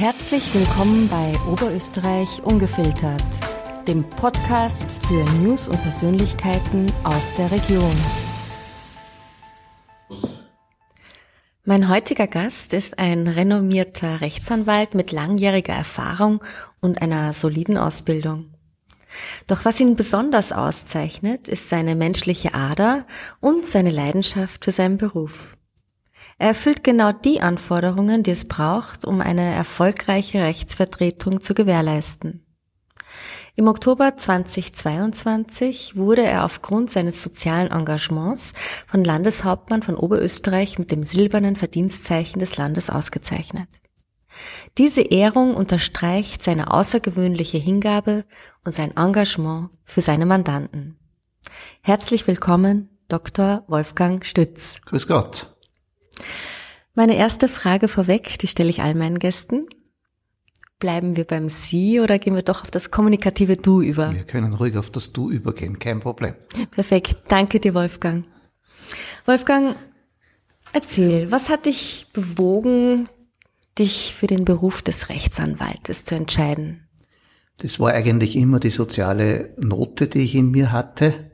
Herzlich willkommen bei Oberösterreich Ungefiltert, dem Podcast für News und Persönlichkeiten aus der Region. Mein heutiger Gast ist ein renommierter Rechtsanwalt mit langjähriger Erfahrung und einer soliden Ausbildung. Doch was ihn besonders auszeichnet, ist seine menschliche Ader und seine Leidenschaft für seinen Beruf. Er erfüllt genau die Anforderungen, die es braucht, um eine erfolgreiche Rechtsvertretung zu gewährleisten. Im Oktober 2022 wurde er aufgrund seines sozialen Engagements von Landeshauptmann von Oberösterreich mit dem silbernen Verdienstzeichen des Landes ausgezeichnet. Diese Ehrung unterstreicht seine außergewöhnliche Hingabe und sein Engagement für seine Mandanten. Herzlich willkommen, Dr. Wolfgang Stütz. Grüß Gott. Meine erste Frage vorweg, die stelle ich all meinen Gästen. Bleiben wir beim Sie oder gehen wir doch auf das kommunikative Du über? Wir können ruhig auf das Du übergehen, kein Problem. Perfekt. Danke dir, Wolfgang. Wolfgang, erzähl, was hat dich bewogen, dich für den Beruf des Rechtsanwaltes zu entscheiden? Das war eigentlich immer die soziale Note, die ich in mir hatte.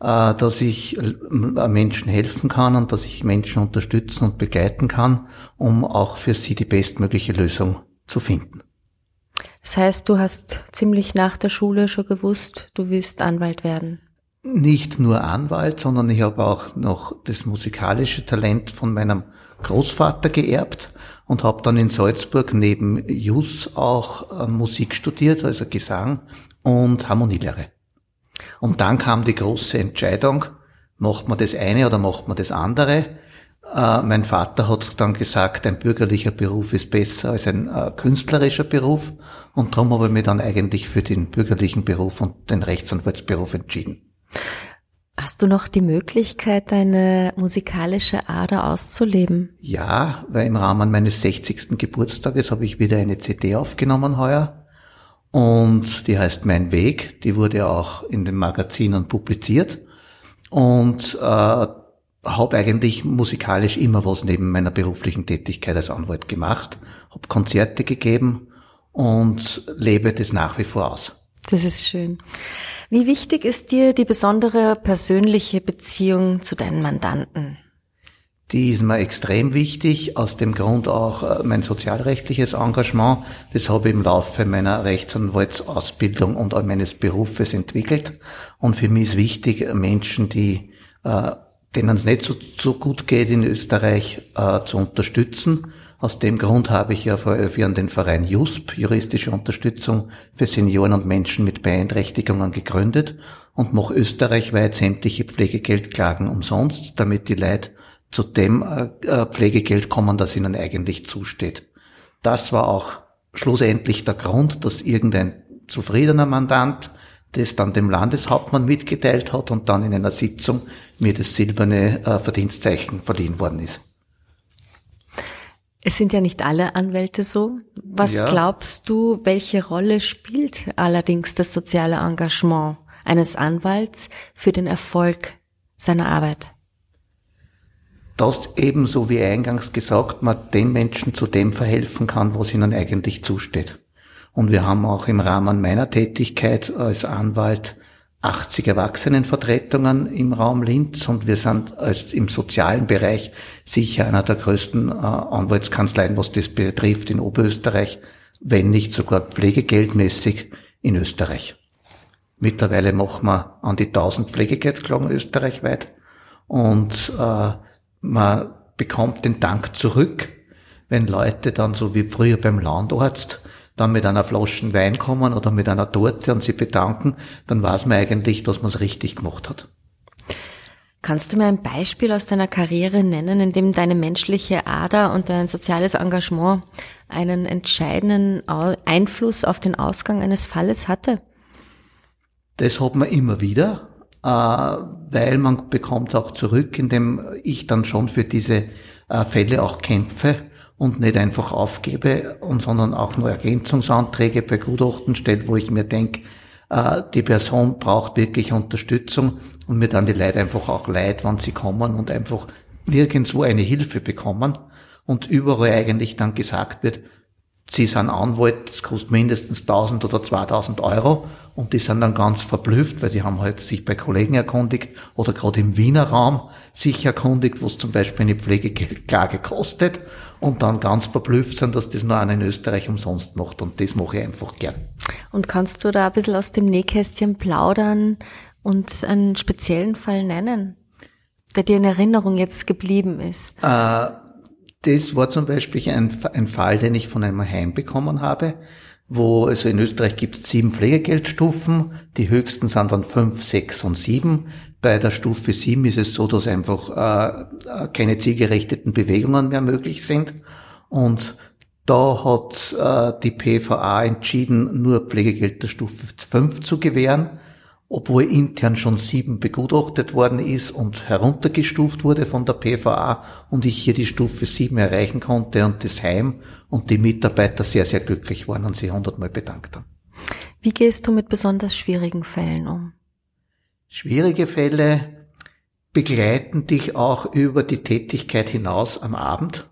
Äh, dass ich äh, Menschen helfen kann und dass ich Menschen unterstützen und begleiten kann, um auch für sie die bestmögliche Lösung zu finden. Das heißt, du hast ziemlich nach der Schule schon gewusst, du willst Anwalt werden. Nicht nur Anwalt, sondern ich habe auch noch das musikalische Talent von meinem Großvater geerbt und habe dann in Salzburg neben Jus auch äh, Musik studiert, also Gesang und Harmonielehre. Und dann kam die große Entscheidung, macht man das eine oder macht man das andere? Äh, mein Vater hat dann gesagt, ein bürgerlicher Beruf ist besser als ein äh, künstlerischer Beruf. Und darum habe ich mich dann eigentlich für den bürgerlichen Beruf und den Rechtsanwaltsberuf entschieden. Hast du noch die Möglichkeit, deine musikalische Ader auszuleben? Ja, weil im Rahmen meines 60. Geburtstages habe ich wieder eine CD aufgenommen heuer und die heißt Mein Weg. Die wurde auch in den Magazinen publiziert und äh, habe eigentlich musikalisch immer was neben meiner beruflichen Tätigkeit als Anwalt gemacht, habe Konzerte gegeben und lebe das nach wie vor aus. Das ist schön. Wie wichtig ist dir die besondere persönliche Beziehung zu deinen Mandanten? Die ist mir extrem wichtig, aus dem Grund auch äh, mein sozialrechtliches Engagement. Das habe ich im Laufe meiner Rechtsanwaltsausbildung und auch meines Berufes entwickelt. Und für mich ist wichtig, Menschen, die, äh, denen es nicht so, so gut geht in Österreich, äh, zu unterstützen. Aus dem Grund habe ich ja vor elf Jahren den Verein JUSP, juristische Unterstützung für Senioren und Menschen mit Beeinträchtigungen, gegründet und mache österreichweit sämtliche Pflegegeldklagen umsonst, damit die Leute zu dem äh, äh, Pflegegeld kommen, das ihnen eigentlich zusteht. Das war auch schlussendlich der Grund, dass irgendein zufriedener Mandant das dann dem Landeshauptmann mitgeteilt hat und dann in einer Sitzung mir das silberne äh, Verdienstzeichen verliehen worden ist. Es sind ja nicht alle Anwälte so. Was ja. glaubst du, welche Rolle spielt allerdings das soziale Engagement eines Anwalts für den Erfolg seiner Arbeit? Dass ebenso wie eingangs gesagt, man den Menschen zu dem verhelfen kann, was ihnen eigentlich zusteht. Und wir haben auch im Rahmen meiner Tätigkeit als Anwalt 80 Erwachsenenvertretungen im Raum Linz und wir sind als im sozialen Bereich sicher einer der größten äh, Anwaltskanzleien, was das betrifft in Oberösterreich, wenn nicht sogar pflegegeldmäßig in Österreich. Mittlerweile machen wir an die 1000 Pflegegeldklagen österreichweit und äh, man bekommt den Dank zurück, wenn Leute dann so wie früher beim Landarzt dann mit einer Flasche Wein kommen oder mit einer Torte und sie bedanken, dann weiß man eigentlich, dass man es richtig gemacht hat. Kannst du mir ein Beispiel aus deiner Karriere nennen, in dem deine menschliche Ader und dein soziales Engagement einen entscheidenden Einfluss auf den Ausgang eines Falles hatte? Das hat man immer wieder. Äh, weil man bekommt auch zurück, indem ich dann schon für diese äh, Fälle auch kämpfe und nicht einfach aufgebe, und sondern auch nur Ergänzungsanträge bei Gutachten stelle, wo ich mir denke, äh, die Person braucht wirklich Unterstützung und mir dann die Leute einfach auch leid, wann sie kommen und einfach nirgendwo eine Hilfe bekommen und überall eigentlich dann gesagt wird, sie sind Anwalt, das kostet mindestens 1000 oder 2000 Euro und die sind dann ganz verblüfft, weil die haben halt sich bei Kollegen erkundigt oder gerade im Wiener Raum sich erkundigt, was zum Beispiel eine Pflegeklage kostet und dann ganz verblüfft sind, dass das nur einer in Österreich umsonst macht und das mache ich einfach gern. Und kannst du da ein bisschen aus dem Nähkästchen plaudern und einen speziellen Fall nennen, der dir in Erinnerung jetzt geblieben ist? Äh, das war zum Beispiel ein, ein Fall, den ich von einem Heim bekommen habe wo, also in Österreich gibt es sieben Pflegegeldstufen, die höchsten sind dann fünf, sechs und sieben. Bei der Stufe sieben ist es so, dass einfach äh, keine zielgerichteten Bewegungen mehr möglich sind. Und da hat äh, die PVA entschieden, nur Pflegegeld der Stufe fünf zu gewähren obwohl intern schon sieben begutachtet worden ist und heruntergestuft wurde von der PVA und ich hier die Stufe sieben erreichen konnte und das Heim und die Mitarbeiter sehr, sehr glücklich waren und sich hundertmal bedankt haben. Wie gehst du mit besonders schwierigen Fällen um? Schwierige Fälle begleiten dich auch über die Tätigkeit hinaus am Abend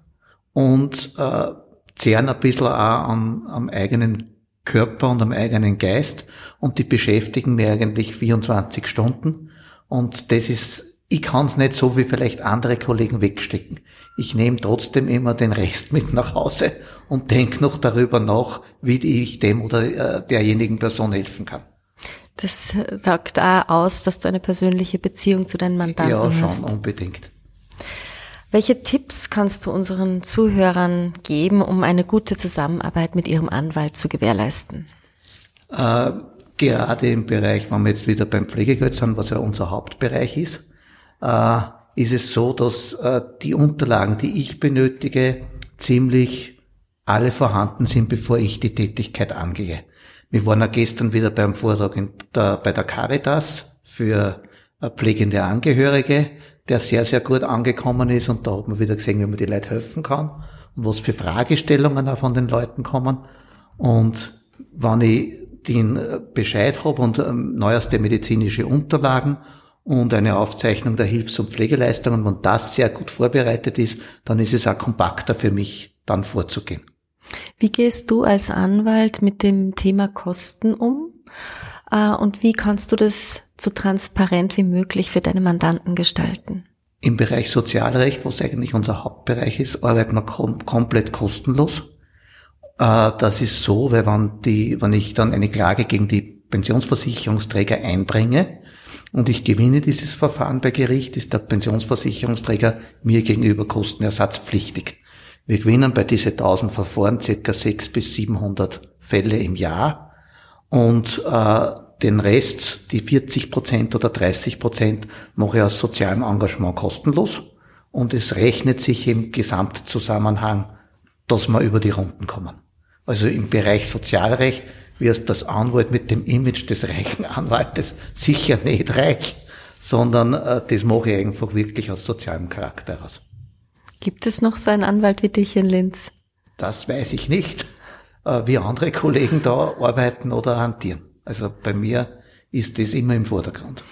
und äh, zehren ein bisschen auch am, am eigenen Körper und am eigenen Geist und die beschäftigen mir eigentlich 24 Stunden und das ist, ich kann es nicht so wie vielleicht andere Kollegen wegstecken. Ich nehme trotzdem immer den Rest mit nach Hause und denke noch darüber nach, wie ich dem oder äh, derjenigen Person helfen kann. Das sagt auch aus, dass du eine persönliche Beziehung zu deinen Mandanten hast. Ja, schon hast. unbedingt. Welche Tipps kannst du unseren Zuhörern geben, um eine gute Zusammenarbeit mit ihrem Anwalt zu gewährleisten? Äh, gerade im Bereich, wenn wir jetzt wieder beim Pflegegeld sind, was ja unser Hauptbereich ist, äh, ist es so, dass äh, die Unterlagen, die ich benötige, ziemlich alle vorhanden sind, bevor ich die Tätigkeit angehe. Wir waren ja gestern wieder beim Vortrag der, bei der Caritas für äh, pflegende Angehörige der sehr, sehr gut angekommen ist und da hat man wieder gesehen, wie man die Leute helfen kann und was für Fragestellungen auch von den Leuten kommen. Und wenn ich den Bescheid habe und ähm, neueste medizinische Unterlagen und eine Aufzeichnung der Hilfs- und Pflegeleistungen, wenn das sehr gut vorbereitet ist, dann ist es auch kompakter für mich, dann vorzugehen. Wie gehst du als Anwalt mit dem Thema Kosten um? Äh, und wie kannst du das so transparent wie möglich für deine Mandanten gestalten? Im Bereich Sozialrecht, was eigentlich unser Hauptbereich ist, arbeiten wir kom komplett kostenlos. Äh, das ist so, weil wenn, die, wenn ich dann eine Klage gegen die Pensionsversicherungsträger einbringe und ich gewinne dieses Verfahren bei Gericht, ist der Pensionsversicherungsträger mir gegenüber kostenersatzpflichtig. Wir gewinnen bei diesen 1000 Verfahren circa 600 bis 700 Fälle im Jahr und äh, den Rest, die 40 Prozent oder 30 Prozent, mache ich aus sozialem Engagement kostenlos. Und es rechnet sich im Gesamtzusammenhang, dass wir über die Runden kommen. Also im Bereich Sozialrecht wirst das Anwalt mit dem Image des reichen Anwaltes sicher nicht reich, sondern äh, das mache ich einfach wirklich aus sozialem Charakter aus. Gibt es noch so einen Anwalt wie dich in Linz? Das weiß ich nicht äh, wie andere Kollegen da arbeiten oder hantieren. Also bei mir ist das immer im Vordergrund.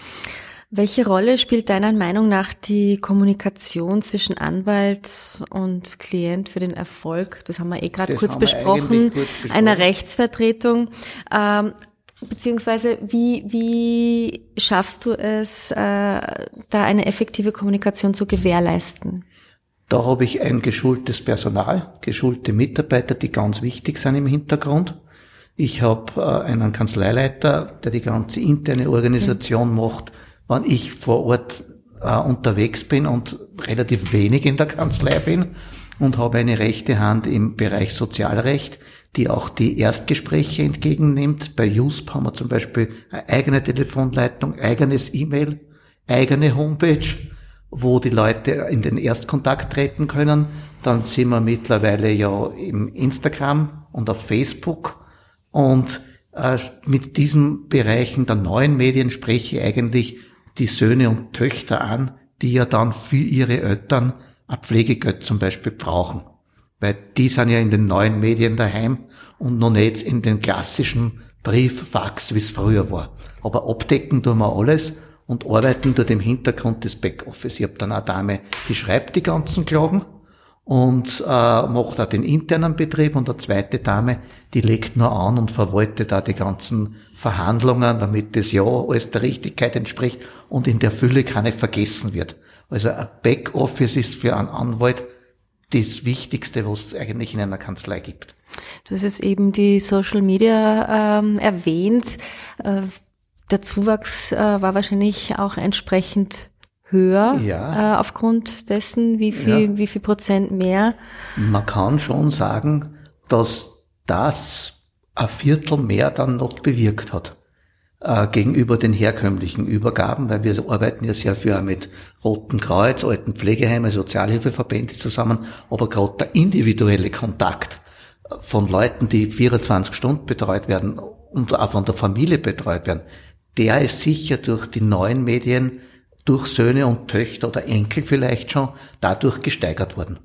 Welche Rolle spielt deiner Meinung nach die Kommunikation zwischen Anwalt und Klient für den Erfolg? Das haben wir eh gerade kurz, besprochen, kurz besprochen, einer Rechtsvertretung. Ähm, beziehungsweise wie, wie schaffst du es, äh, da eine effektive Kommunikation zu gewährleisten? Da habe ich ein geschultes Personal, geschulte Mitarbeiter, die ganz wichtig sind im Hintergrund. Ich habe äh, einen Kanzleileiter, der die ganze interne Organisation mhm. macht, wann ich vor Ort äh, unterwegs bin und relativ wenig in der Kanzlei bin und habe eine rechte Hand im Bereich Sozialrecht, die auch die Erstgespräche entgegennimmt. Bei JUSP haben wir zum Beispiel eine eigene Telefonleitung, eigenes E-Mail, eigene Homepage wo die Leute in den Erstkontakt treten können. Dann sind wir mittlerweile ja im Instagram und auf Facebook. Und äh, mit diesen Bereichen der neuen Medien spreche ich eigentlich die Söhne und Töchter an, die ja dann für ihre Eltern ein Pflegegeld zum Beispiel brauchen. Weil die sind ja in den neuen Medien daheim und noch nicht in den klassischen Brief, Fax, wie es früher war. Aber abdecken tun wir alles und arbeiten dort im Hintergrund des Backoffice. Ich habe dann eine Dame, die schreibt die ganzen Klagen und äh, macht auch den internen Betrieb und eine zweite Dame, die legt nur an und verwaltet da die ganzen Verhandlungen, damit das ja alles der Richtigkeit entspricht und in der Fülle keine vergessen wird. Also ein Backoffice ist für einen Anwalt das Wichtigste, was es eigentlich in einer Kanzlei gibt. Du hast jetzt eben die Social Media ähm, erwähnt. Äh, der Zuwachs äh, war wahrscheinlich auch entsprechend höher ja. äh, aufgrund dessen, wie viel, ja. wie viel Prozent mehr? Man kann schon sagen, dass das ein Viertel mehr dann noch bewirkt hat äh, gegenüber den herkömmlichen Übergaben, weil wir arbeiten ja sehr viel mit Roten Kreuz, alten Pflegeheimen, Sozialhilfeverbände zusammen, aber gerade der individuelle Kontakt von Leuten, die 24 Stunden betreut werden und auch von der Familie betreut werden, der ist sicher durch die neuen Medien durch Söhne und Töchter oder Enkel vielleicht schon dadurch gesteigert worden.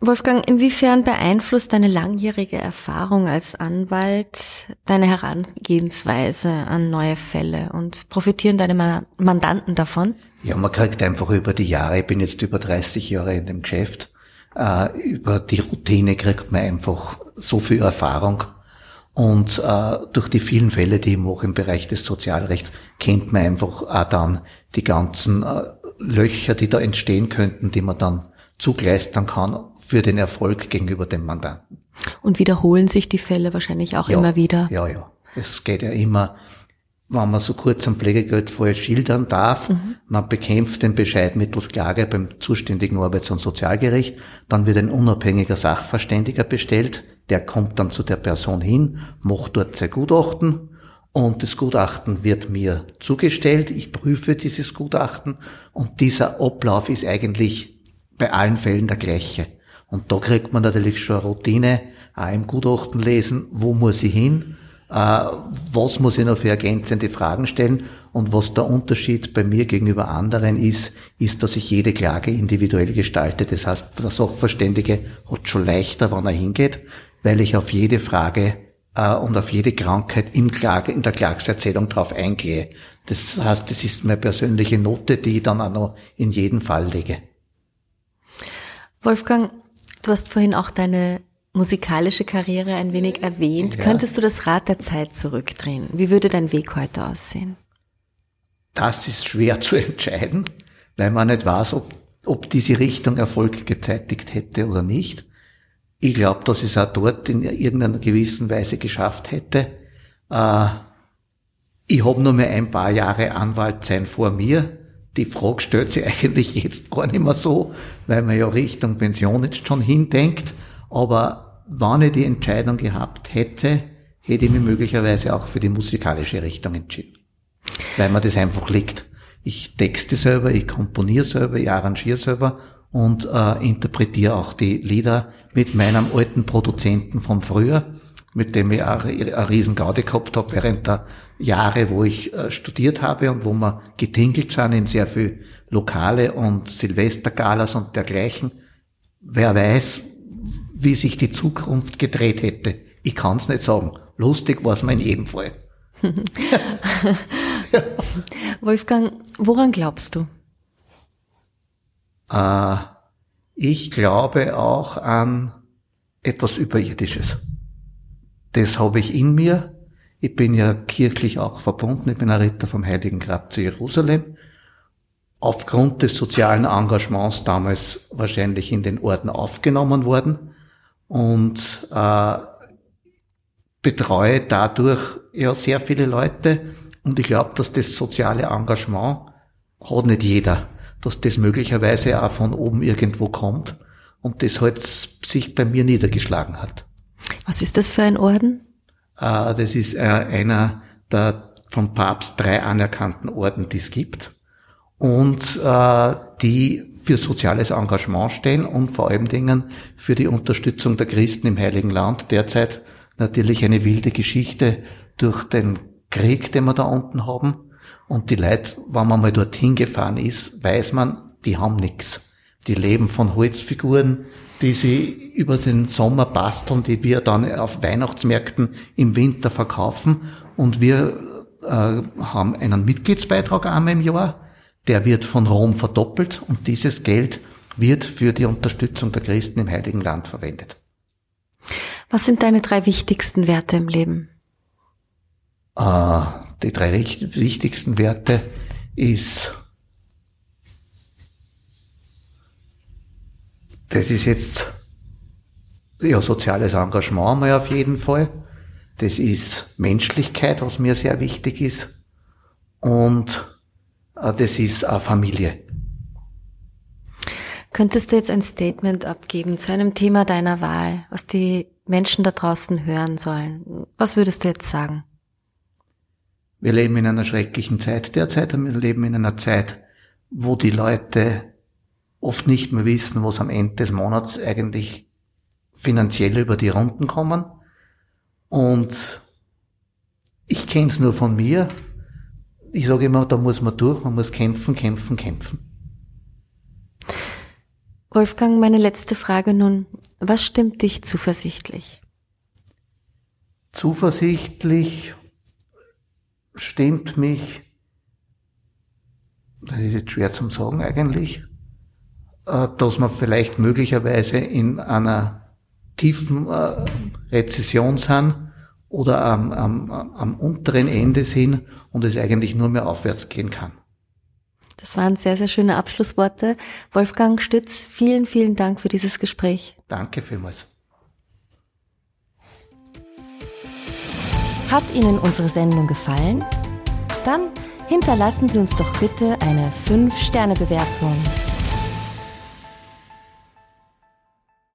Wolfgang, inwiefern beeinflusst deine langjährige Erfahrung als Anwalt deine Herangehensweise an neue Fälle und profitieren deine Mandanten davon? Ja, man kriegt einfach über die Jahre, ich bin jetzt über 30 Jahre in dem Geschäft, äh, über die Routine kriegt man einfach so viel Erfahrung und äh, durch die vielen Fälle, die ich mache im Bereich des Sozialrechts, kennt man einfach auch dann die ganzen äh, Löcher, die da entstehen könnten, die man dann zugleistern kann für den Erfolg gegenüber dem Mandanten. Und wiederholen sich die Fälle wahrscheinlich auch ja, immer wieder? Ja, ja. Es geht ja immer, wenn man so kurz am Pflegegeldfall schildern darf, mhm. man bekämpft den Bescheid mittels Klage beim zuständigen Arbeits- und Sozialgericht, dann wird ein unabhängiger Sachverständiger bestellt, der kommt dann zu der Person hin, macht dort sein Gutachten und das Gutachten wird mir zugestellt. Ich prüfe dieses Gutachten und dieser Ablauf ist eigentlich bei allen Fällen der gleiche. Und da kriegt man natürlich schon eine Routine, auch im Gutachten lesen, wo muss ich hin, äh, was muss ich noch für ergänzende Fragen stellen und was der Unterschied bei mir gegenüber anderen ist, ist, dass ich jede Klage individuell gestalte. Das heißt, der Sachverständige hat schon leichter, wann er hingeht, weil ich auf jede Frage äh, und auf jede Krankheit im Klage, in der Klagserzählung drauf eingehe. Das heißt, das ist meine persönliche Note, die ich dann auch noch in jeden Fall lege. Wolfgang, du hast vorhin auch deine musikalische Karriere ein wenig erwähnt. Ja. Könntest du das Rad der Zeit zurückdrehen? Wie würde dein Weg heute aussehen? Das ist schwer zu entscheiden, weil man nicht weiß, ob, ob diese Richtung Erfolg gezeitigt hätte oder nicht. Ich glaube, dass ich es auch dort in irgendeiner gewissen Weise geschafft hätte. Äh, ich habe nur mehr ein paar Jahre Anwalt sein vor mir. Die Frage stellt sich eigentlich jetzt gar nicht mehr so, weil man ja Richtung Pension jetzt schon hindenkt. Aber wenn ich die Entscheidung gehabt hätte, hätte ich mich möglicherweise auch für die musikalische Richtung entschieden. Weil man das einfach liegt. Ich texte selber, ich komponiere selber, ich arrangiere selber und äh, interpretiere auch die Lieder mit meinem alten Produzenten von früher, mit dem ich auch eine riesen Gaude gehabt habe während der Jahre, wo ich äh, studiert habe und wo wir getingelt sind in sehr viel Lokale und Silvestergalas und dergleichen. Wer weiß, wie sich die Zukunft gedreht hätte. Ich kann es nicht sagen. Lustig war es mir in jedem Fall. Wolfgang, woran glaubst du? Äh, ich glaube auch an etwas Überirdisches. Das habe ich in mir. Ich bin ja kirchlich auch verbunden. Ich bin ein Ritter vom Heiligen Grab zu Jerusalem. Aufgrund des sozialen Engagements damals wahrscheinlich in den Orden aufgenommen worden und äh, betreue dadurch ja sehr viele Leute. Und ich glaube, dass das soziale Engagement hat nicht jeder dass das möglicherweise auch von oben irgendwo kommt und das halt sich bei mir niedergeschlagen hat. Was ist das für ein Orden? Äh, das ist äh, einer der vom Papst drei anerkannten Orden, die es gibt und äh, die für soziales Engagement stehen und vor allem Dingen für die Unterstützung der Christen im Heiligen Land. Derzeit natürlich eine wilde Geschichte durch den Krieg, den wir da unten haben. Und die Leute, wenn man mal dorthin gefahren ist, weiß man, die haben nichts. Die leben von Holzfiguren, die sie über den Sommer basteln, die wir dann auf Weihnachtsmärkten im Winter verkaufen. Und wir äh, haben einen Mitgliedsbeitrag einmal im Jahr, der wird von Rom verdoppelt und dieses Geld wird für die Unterstützung der Christen im Heiligen Land verwendet. Was sind deine drei wichtigsten Werte im Leben? Äh, die drei wichtigsten Werte ist, das ist jetzt ja, soziales Engagement mal auf jeden Fall. Das ist Menschlichkeit, was mir sehr wichtig ist. Und äh, das ist eine Familie. Könntest du jetzt ein Statement abgeben zu einem Thema deiner Wahl, was die Menschen da draußen hören sollen? Was würdest du jetzt sagen? Wir leben in einer schrecklichen Zeit derzeit und wir leben in einer Zeit, wo die Leute oft nicht mehr wissen, was am Ende des Monats eigentlich finanziell über die Runden kommen. Und ich kenne es nur von mir. Ich sage immer, da muss man durch, man muss kämpfen, kämpfen, kämpfen. Wolfgang, meine letzte Frage nun. Was stimmt dich zuversichtlich? Zuversichtlich stimmt mich, das ist jetzt schwer zum sagen eigentlich, äh, dass man vielleicht möglicherweise in einer tiefen äh, Rezession sind oder am, am, am unteren Ende sind und es eigentlich nur mehr aufwärts gehen kann. Das waren sehr, sehr schöne Abschlussworte. Wolfgang Stütz, vielen, vielen Dank für dieses Gespräch. Danke vielmals. Hat Ihnen unsere Sendung gefallen? Dann hinterlassen Sie uns doch bitte eine 5-Sterne-Bewertung